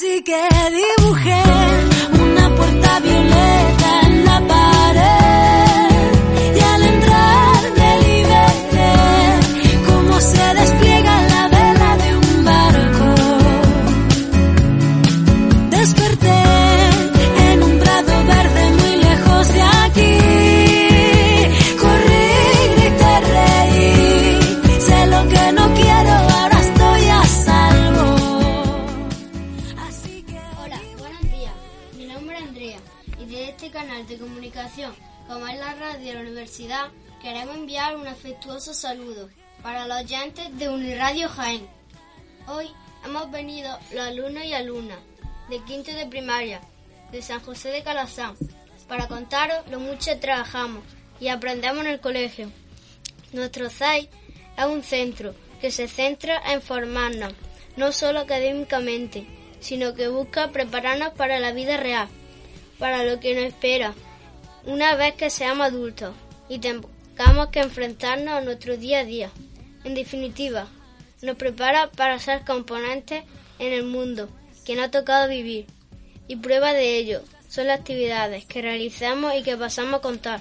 Así que dibujé una puerta violeta como es la radio de la universidad, queremos enviar un afectuoso saludo para los oyentes de Uniradio Jaén. Hoy hemos venido los alumnos y alumnas de quinto de primaria de San José de Calazán para contaros lo mucho que trabajamos y aprendemos en el colegio. Nuestro CAI es un centro que se centra en formarnos, no solo académicamente, sino que busca prepararnos para la vida real, para lo que nos espera una vez que seamos adultos y tengamos que enfrentarnos a nuestro día a día. En definitiva, nos prepara para ser componentes en el mundo que nos ha tocado vivir. Y prueba de ello son las actividades que realizamos y que pasamos a contar.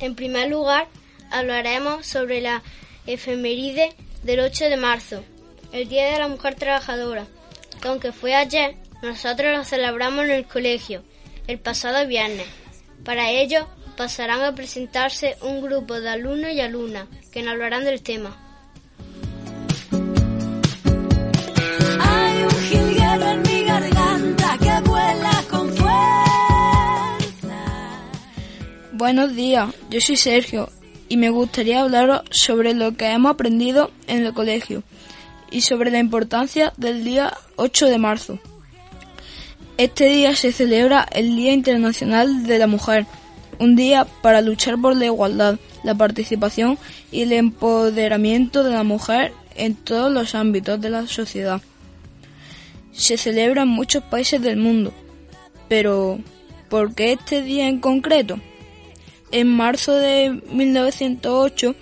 En primer lugar, hablaremos sobre la efeméride del 8 de marzo, el Día de la Mujer Trabajadora, que aunque fue ayer, nosotros lo celebramos en el colegio, el pasado viernes. Para ello, pasarán a presentarse un grupo de alumnos y alumnas que nos hablarán del tema. Hay un jilguero en mi garganta que vuela con fuerza. Buenos días, yo soy Sergio y me gustaría hablaros sobre lo que hemos aprendido en el colegio y sobre la importancia del día 8 de marzo. Este día se celebra el Día Internacional de la Mujer, un día para luchar por la igualdad, la participación y el empoderamiento de la mujer en todos los ámbitos de la sociedad. Se celebra en muchos países del mundo Pero, ¿por qué este día en concreto? En marzo de 1908,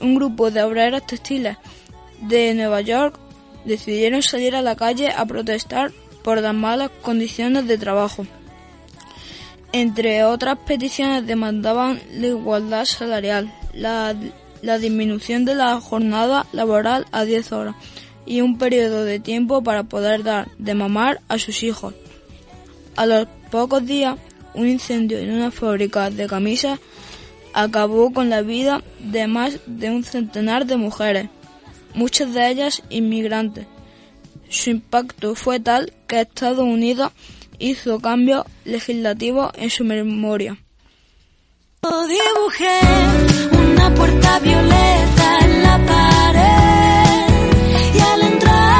un grupo de obreras textiles de Nueva York decidieron salir a la calle a protestar por las malas condiciones de trabajo. Entre otras peticiones demandaban la igualdad salarial, la, disminución de la jornada laboral a 10 horas y un periodo de tiempo para poder dar de mamar a sus hijos. A los pocos días, un incendio en una fábrica de camisas acabó con la vida de más de un centenar de mujeres, muchas de ellas inmigrantes. Su impacto fue tal que Estados Unidos hizo cambios legislativos en su memoria. una puerta violeta en la pared y al entrar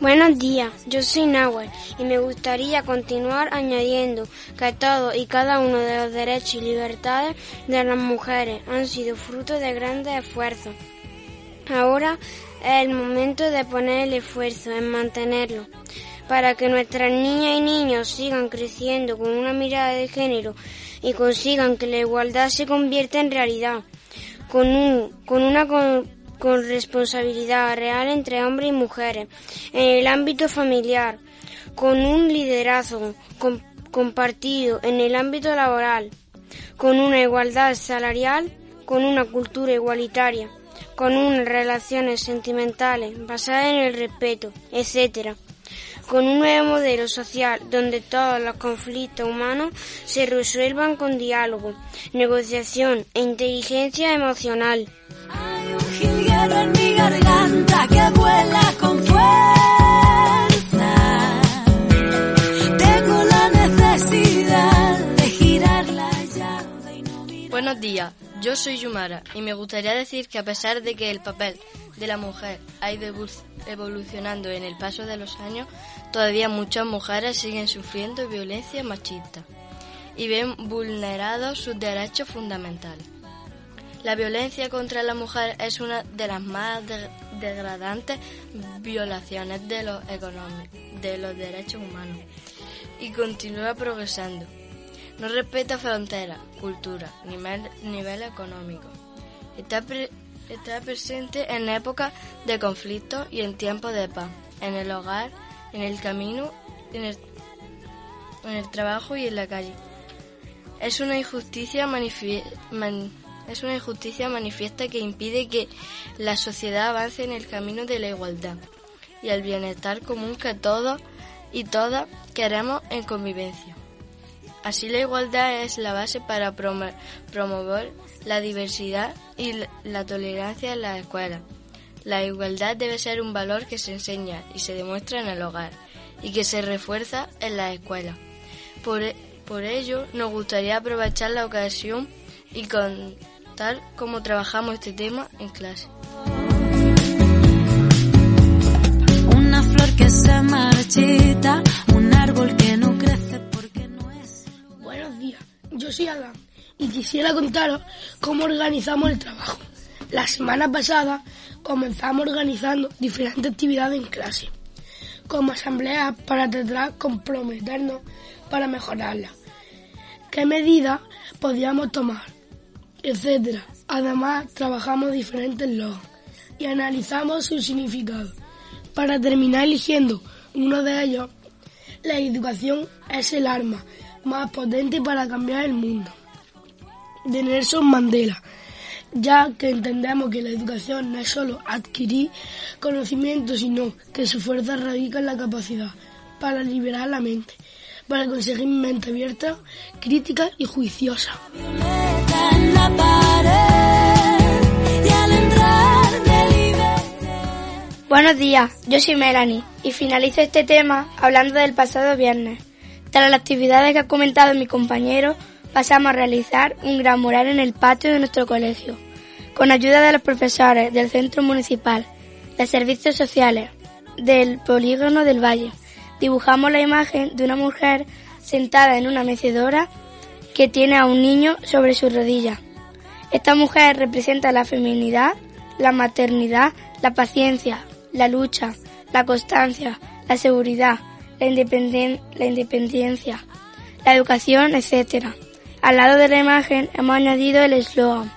Buenos días, yo soy Nahuel y me gustaría continuar añadiendo que todos y cada uno de los derechos y libertades de las mujeres han sido fruto de grandes esfuerzos. Ahora es el momento de poner el esfuerzo en mantenerlo para que nuestras niñas y niños sigan creciendo con una mirada de género y consigan que la igualdad se convierta en realidad, con, un, con una con, responsabilidad real entre hombres y mujeres, en el ámbito familiar, con un liderazgo compartido en el ámbito laboral, con una igualdad salarial, con una cultura igualitaria, con unas relaciones sentimentales basadas en el respeto, etc con un nuevo modelo social donde todos los conflictos humanos se resuelvan con diálogo, negociación e inteligencia emocional. Hay un jilguero en mi garganta que vuela con fuerza. Tengo la necesidad de girar la llave y no mirar. Buenos días, yo soy Yumara y me gustaría decir que a pesar de que el papel de la mujer ha ido evolucionando en el paso de los años, todavía muchas mujeres siguen sufriendo violencia machista y ven vulnerados sus derechos fundamentales. La violencia contra la mujer es una de las más degradantes violaciones de los, de los derechos humanos y continúa progresando. No respeta fronteras, cultura, nivel, nivel económico. Está presente en épocas de conflicto y en tiempos de paz, en el hogar, en el camino, en el, trabajo y en la calle. Es una injusticia es una injusticia manifiesta que impide que la sociedad avance en el camino de la igualdad y el bienestar común que todos y todas queremos en convivencia. Así la igualdad es la base para promover la diversidad y la tolerancia en las escuelas. La igualdad debe ser un valor que se enseña y se demuestra en el hogar y que se refuerza en las escuelas. Por, e, por ello, nos gustaría aprovechar la ocasión y contar cómo trabajamos este tema en clase. Una flor que se marchita, y quisiera contaros cómo organizamos el trabajo. La semana pasada comenzamos organizando diferentes actividades en clase, como asambleas para tratar comprometernos para mejorarla, qué medidas podíamos tomar, etcétera. Además, trabajamos diferentes logos y analizamos su significado. Para terminar eligiendo uno de ellos, la educación es el arma más potente para cambiar el mundo de Nelson Mandela, ya que entendemos que la educación no es solo adquirir conocimiento, sino que su fuerza radica en la capacidad para liberar la mente, para conseguir mente abierta, crítica y juiciosa. Buenos días, yo soy Melanie y finalizo este tema hablando del pasado viernes. Tras las actividades que ha comentado mi compañero, pasamos a realizar un gran mural en el patio de nuestro colegio. Con ayuda de los profesores del Centro Municipal de Servicios Sociales del Polígono del Valle, dibujamos la imagen de una mujer sentada en una mecedora que tiene a un niño sobre su rodilla. Esta mujer representa la feminidad, la maternidad, la paciencia, la lucha, la constancia, la seguridad, la, la independencia, la educación, etc. Al lado de la imagen hemos añadido el eslogan,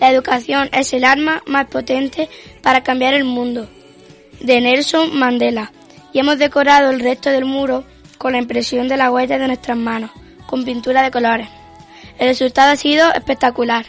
la educación es el arma más potente para cambiar el mundo, de Nelson Mandela, y hemos decorado el resto del muro con la impresión de la huella de nuestras manos, con pintura de colores. El resultado ha sido espectacular.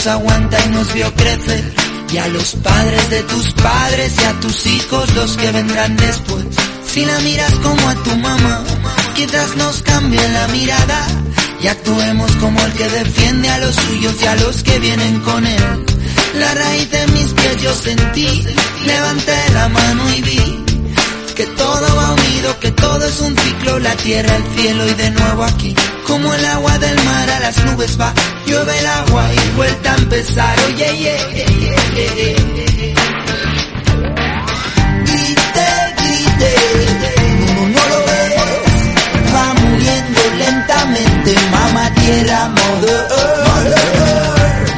Nos aguanta y nos vio crecer. Y a los padres de tus padres y a tus hijos los que vendrán después. Si la miras como a tu mamá, quizás nos cambie la mirada y actuemos como el que defiende a los suyos y a los que vienen con él. La raíz de mis pies yo sentí, levanté la mano y vi que todo va unido, que todo es un ciclo, la tierra, el cielo y de nuevo aquí. Como el agua del mar a las nubes va, llueve el agua y vuelta a empezar. Oye, yeah, yeah, Grite, grite, no, no lo ves, va muriendo lentamente, mamá tierra, mother.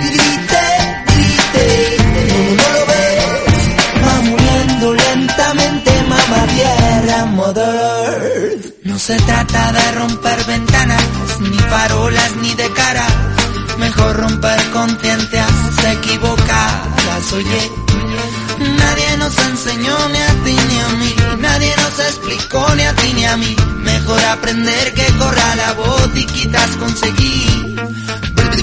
Grite, grite, no, no lo ves, va muriendo lentamente, mamá tierra, mother. No se trata de romper ventanas, ni farolas, ni de cara. Mejor romper conciencias equivocadas, oye. Nadie nos enseñó ni a ti ni a mí, nadie nos explicó ni a ti ni a mí. Mejor aprender que corra la voz y quizás conseguir.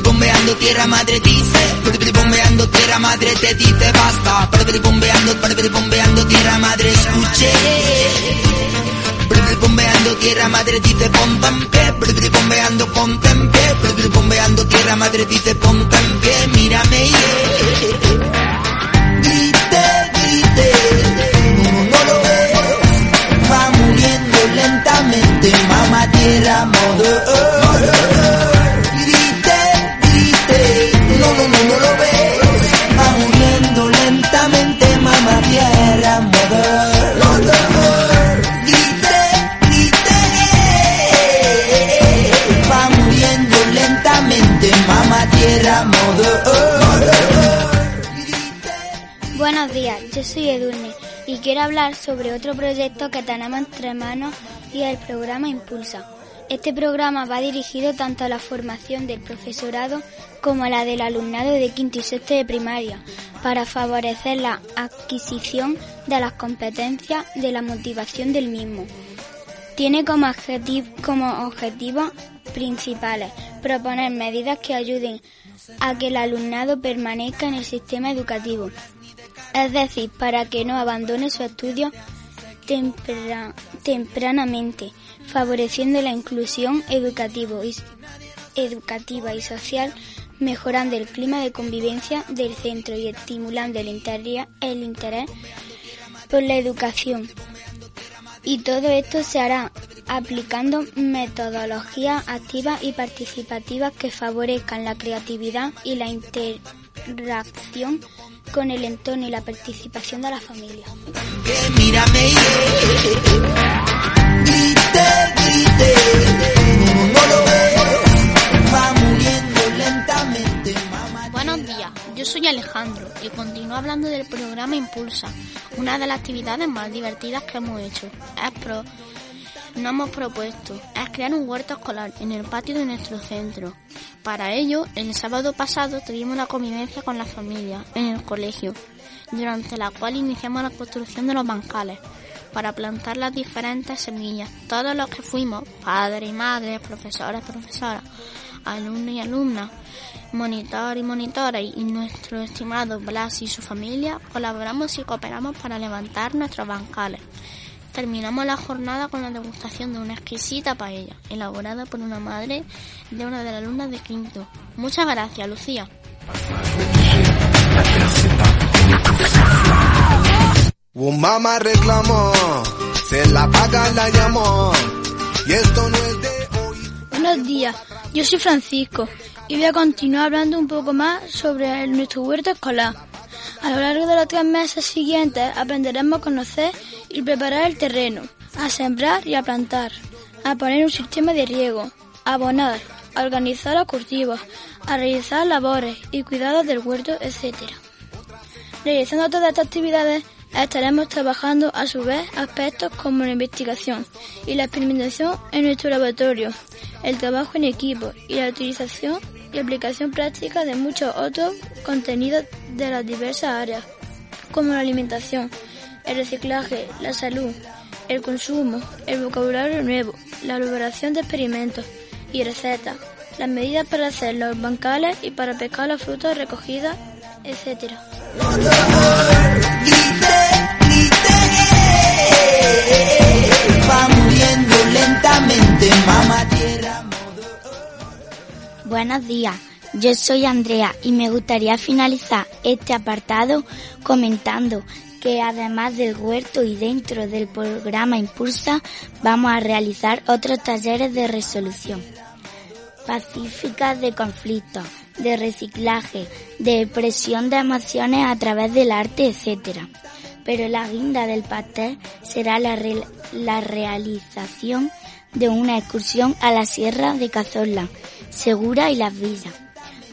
Bombeando tierra madre dice, bombeando tierra madre te dice basta. Bombeando, bombeando tierra madre escuche. Bombeando tierra madre dice ponte en pie, bombeando pie, tierra madre dice ponte en pie, mírame yeah. Grite, grite, no, lo ves, va muriendo lentamente, mamá tierra mother. Buenos días, yo soy Edurne y quiero hablar sobre otro proyecto que tenemos entre manos y el programa Impulsa. Este programa va dirigido tanto a la formación del profesorado como a la del alumnado de quinto y sexto de primaria, para favorecer la adquisición de las competencias de la motivación del mismo. Tiene como, objetivo, como objetivos principales proponer medidas que ayuden a que el alumnado permanezca en el sistema educativo, es decir, para que no abandone su estudio tempra, tempranamente, favoreciendo la inclusión educativo educativa y social, mejorando el clima de convivencia del centro y estimulando el interés por la educación. Y todo esto se hará aplicando metodologías activas y participativas que favorezcan la creatividad y la interacción con el entorno y la participación de la familia. Buenos días, yo soy Alejandro y continúo hablando del programa Impulsa, una de las actividades más divertidas que hemos hecho. Es pro nos hemos propuesto es crear un huerto escolar en el patio de nuestro centro. Para ello, el sábado pasado tuvimos una convivencia con la familia en el colegio, durante la cual iniciamos la construcción de los bancales para plantar las diferentes semillas. Todos los que fuimos, padres y madres, profesores, profesoras, alumnos y alumnas, monitor y monitores y nuestro estimado Blas y su familia, colaboramos y cooperamos para levantar nuestros bancales. Terminamos la jornada con la degustación de una exquisita paella, elaborada por una madre de una de las alumnas de quinto. Muchas gracias, Lucía. Un mamá reclamó, se la paga la llamó, y esto no es de Buenos días, yo soy Francisco y voy a continuar hablando un poco más sobre nuestro huerto escolar. A lo largo de los tres meses siguientes aprenderemos a conocer y preparar el terreno, a sembrar y a plantar, a poner un sistema de riego, a abonar, a organizar los cultivos, a realizar labores y cuidados del huerto, etc. Realizando todas estas actividades estaremos trabajando a su vez aspectos como la investigación y la experimentación en nuestro laboratorio, el trabajo en equipo y la utilización y aplicación práctica de muchos otros contenidos de las diversas áreas, como la alimentación, el reciclaje, la salud, el consumo, el vocabulario nuevo, la elaboración de experimentos y recetas, las medidas para hacer los bancales y para pescar las frutas recogidas, etc. Va muriendo lentamente, mamá. Buenos días, yo soy Andrea y me gustaría finalizar este apartado comentando que además del huerto y dentro del programa Impulsa vamos a realizar otros talleres de resolución pacífica de conflictos, de reciclaje, de expresión de emociones a través del arte, etc. Pero la guinda del pastel será la, la realización de una excursión a la Sierra de Cazorla, Segura y Las Villas,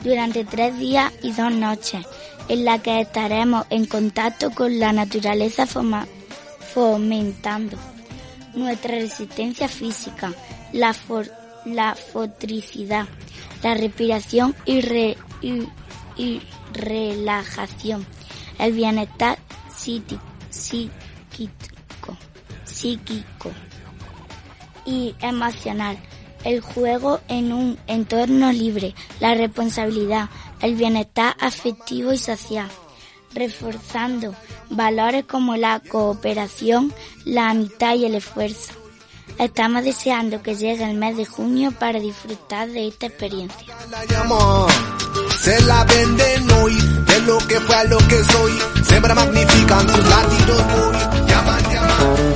durante tres días y dos noches, en la que estaremos en contacto con la naturaleza fomentando nuestra resistencia física, la, for- la fotricidad, la respiración y, y- relajación, el bienestar psíquico, psíquico y emocional, el juego en un entorno libre, la responsabilidad, el bienestar afectivo y social, reforzando valores como la cooperación, la amistad y el esfuerzo. Estamos deseando que llegue el mes de junio para disfrutar de esta experiencia. Se la venden hoy, de lo que fue a lo que soy. Siempre magnifican sus latidos muy. Llaman, llaman.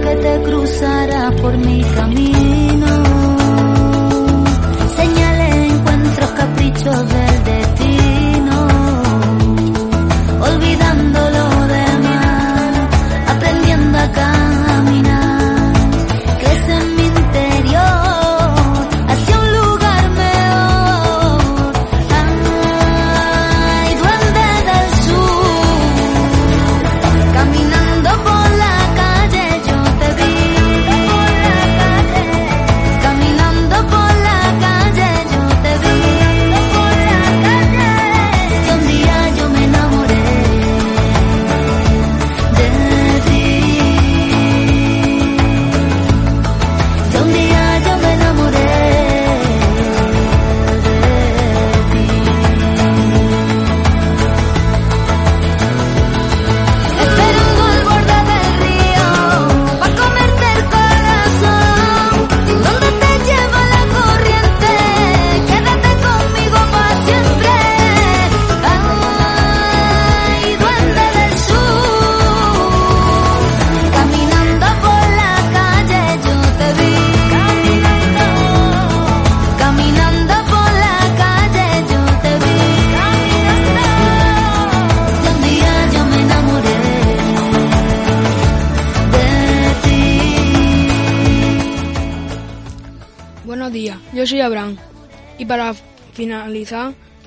Que te cruzara por mi camino.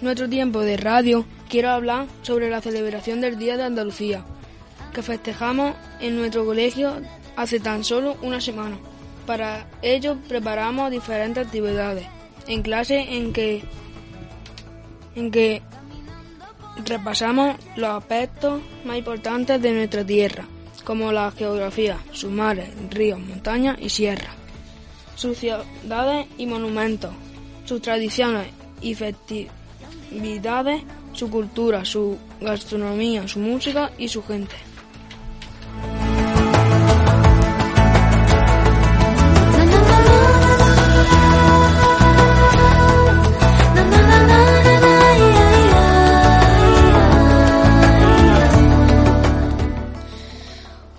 Nuestro tiempo de radio quiero hablar sobre la celebración del Día de Andalucía que festejamos en nuestro colegio hace tan solo una semana. Para ello preparamos diferentes actividades en clase en que en que repasamos los aspectos más importantes de nuestra tierra, como la geografía, sus mares, ríos, montañas y sierras, sus ciudades y monumentos, sus tradiciones y festividades, su cultura, su gastronomía, su música y su gente.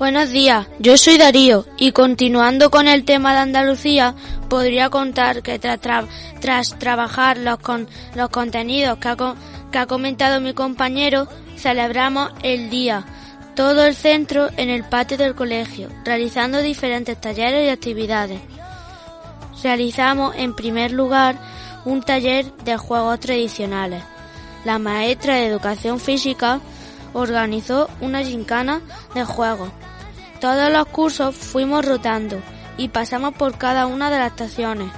Buenos días, yo soy Darío y continuando con el tema de Andalucía, podría contar que tras, tra- tras trabajar los, los contenidos que ha, que ha comentado mi compañero, celebramos el día, todo el centro en el patio del colegio, realizando diferentes talleres y actividades. Realizamos en primer lugar un taller de juegos tradicionales. La maestra de educación física organizó una gincana de juegos. Todos los cursos fuimos rotando y pasamos por cada una de las estaciones.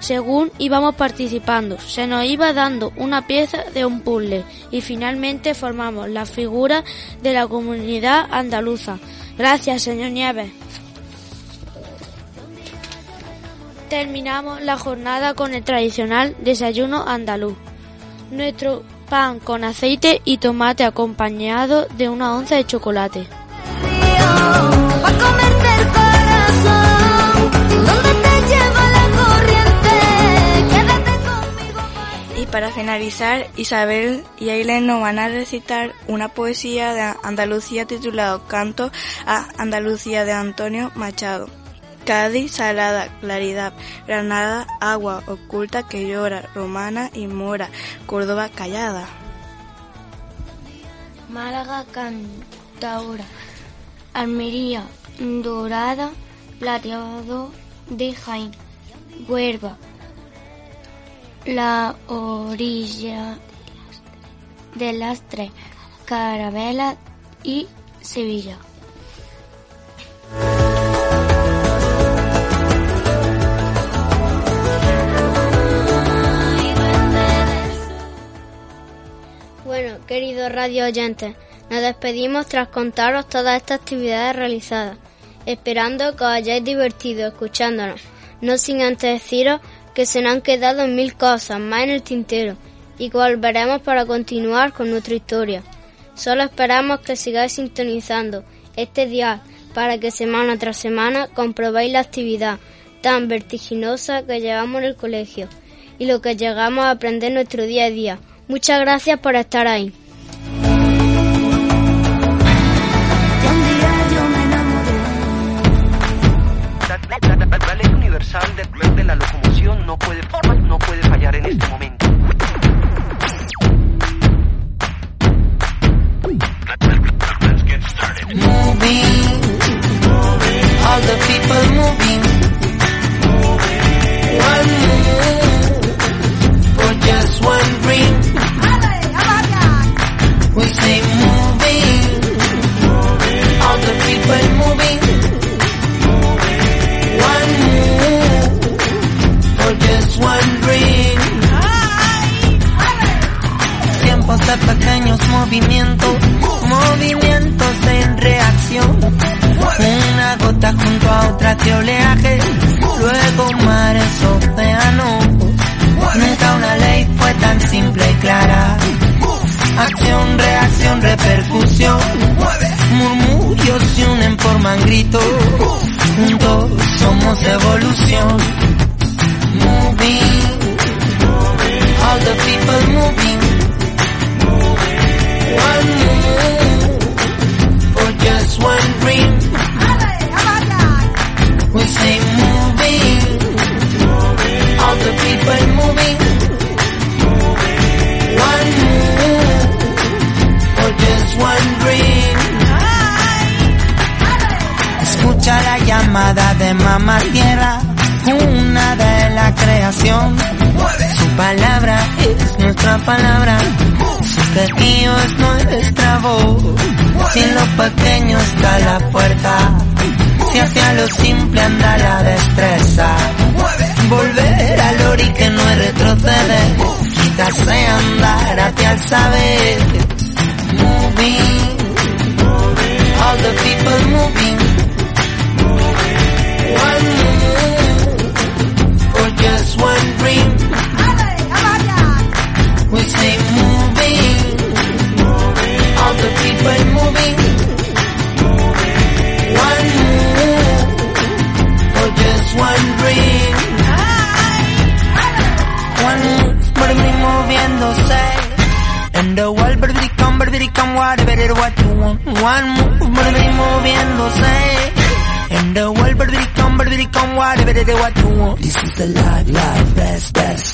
Según íbamos participando, se nos iba dando una pieza de un puzzle y finalmente formamos la figura de la comunidad andaluza. Gracias, señor Nieves. Terminamos la jornada con el tradicional desayuno andaluz. Nuestro pan con aceite y tomate acompañado de una onza de chocolate. Para finalizar, Isabel y Aileen nos van a recitar una poesía de Andalucía titulado Canto a Andalucía de Antonio Machado. Cádiz, salada, claridad, Granada, agua oculta que llora, romana y mora, Córdoba, callada. Málaga cantaora, Almería dorada, plateado de Jaén, Huelva, la orilla de las tres, Carabela y Sevilla. Bueno, queridos radio oyentes, nos despedimos tras contaros todas estas actividades realizadas, esperando que os hayáis divertido escuchándonos, no sin antes deciros que se nos han quedado mil cosas más en el tintero y que volveremos para continuar con nuestra historia. Solo esperamos que sigáis sintonizando este día para que semana tras semana comprobéis la actividad tan vertiginosa que llevamos en el colegio y lo que llegamos a aprender en nuestro día a día. Muchas gracias por estar ahí. Universal de, de la locomoción no puede, no puede fallar en este momento. moving, all the people Juntos somos evolución. Moving, all the people moving. Palabra. Quejío es nuestra voz. Si en lo pequeño está la puerta. Si hacia lo simple anda la destreza. Volver al ori que no es retroceder. Quizás sea andar hacia el saber. Moving. All the people moving. Whatever what you want. This is the life, life, best, best.